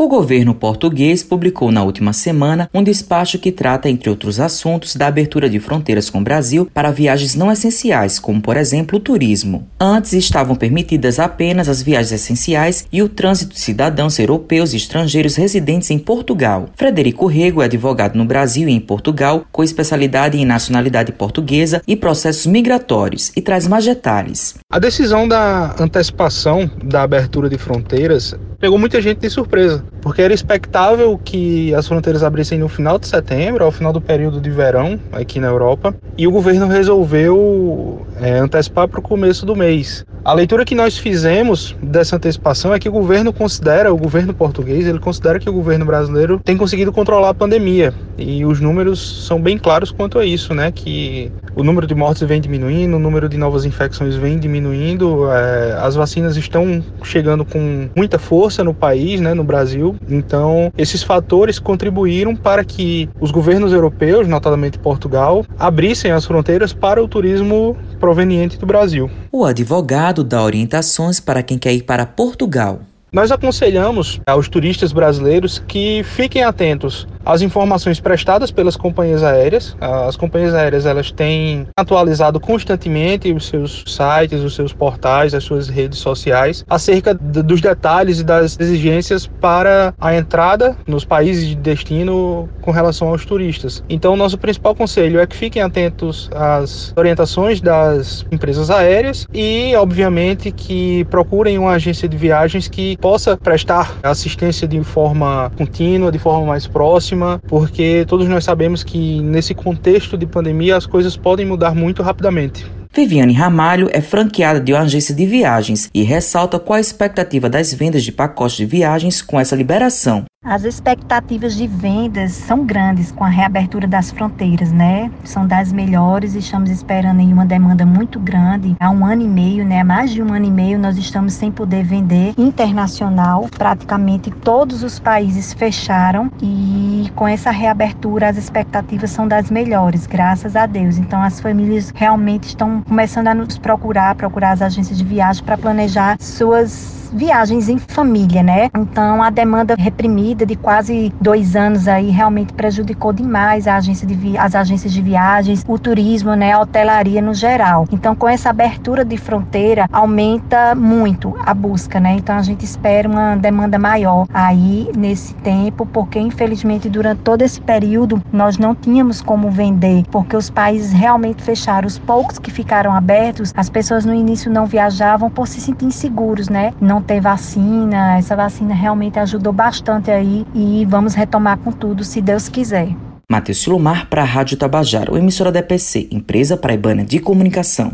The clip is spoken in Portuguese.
O governo português publicou na última semana um despacho que trata, entre outros assuntos, da abertura de fronteiras com o Brasil para viagens não essenciais, como por exemplo o turismo. Antes estavam permitidas apenas as viagens essenciais e o trânsito de cidadãos europeus e estrangeiros residentes em Portugal. Frederico Rego é advogado no Brasil e em Portugal, com especialidade em nacionalidade portuguesa e processos migratórios, e traz mais detalhes. A decisão da antecipação da abertura de fronteiras pegou muita gente de surpresa, porque era expectável que as fronteiras abrissem no final de setembro, ao final do período de verão aqui na Europa, e o governo resolveu é, antecipar para o começo do mês. A leitura que nós fizemos dessa antecipação é que o governo considera, o governo português, ele considera que o governo brasileiro tem conseguido controlar a pandemia. E os números são bem claros quanto a isso, né? Que o número de mortes vem diminuindo, o número de novas infecções vem diminuindo, é, as vacinas estão chegando com muita força no país, né, no Brasil. Então, esses fatores contribuíram para que os governos europeus, notadamente Portugal, abrissem as fronteiras para o turismo proveniente do Brasil. O advogado dá orientações para quem quer ir para Portugal. Nós aconselhamos aos turistas brasileiros que fiquem atentos às informações prestadas pelas companhias aéreas. As companhias aéreas elas têm atualizado constantemente os seus sites, os seus portais, as suas redes sociais acerca dos detalhes e das exigências para a entrada nos países de destino com relação aos turistas. Então, nosso principal conselho é que fiquem atentos às orientações das empresas aéreas e, obviamente, que procurem uma agência de viagens que possa prestar assistência de forma contínua, de forma mais próxima, porque todos nós sabemos que nesse contexto de pandemia as coisas podem mudar muito rapidamente. Viviane Ramalho é franqueada de uma agência de viagens e ressalta qual a expectativa das vendas de pacotes de viagens com essa liberação. As expectativas de vendas são grandes com a reabertura das fronteiras, né? São das melhores estamos esperando em uma demanda muito grande. Há um ano e meio, né? Mais de um ano e meio nós estamos sem poder vender internacional. Praticamente todos os países fecharam e com essa reabertura as expectativas são das melhores, graças a Deus. Então as famílias realmente estão começando a nos procurar, procurar as agências de viagem para planejar suas viagens em família, né? Então a demanda reprimida de quase dois anos aí realmente prejudicou demais a agência de as agências de viagens, o turismo, né? A hotelaria no geral. Então com essa abertura de fronteira aumenta muito a busca, né? Então a gente espera uma demanda maior aí nesse tempo, porque infelizmente durante todo esse período nós não tínhamos como vender, porque os países realmente fecharam. Os poucos que ficaram abertos, as pessoas no início não viajavam por se sentir inseguros, né? Não não tem vacina. Essa vacina realmente ajudou bastante aí e vamos retomar com tudo, se Deus quiser. Matheus Silomar para a Rádio Tabajara, emissora da EPC, empresa paraibana de comunicação.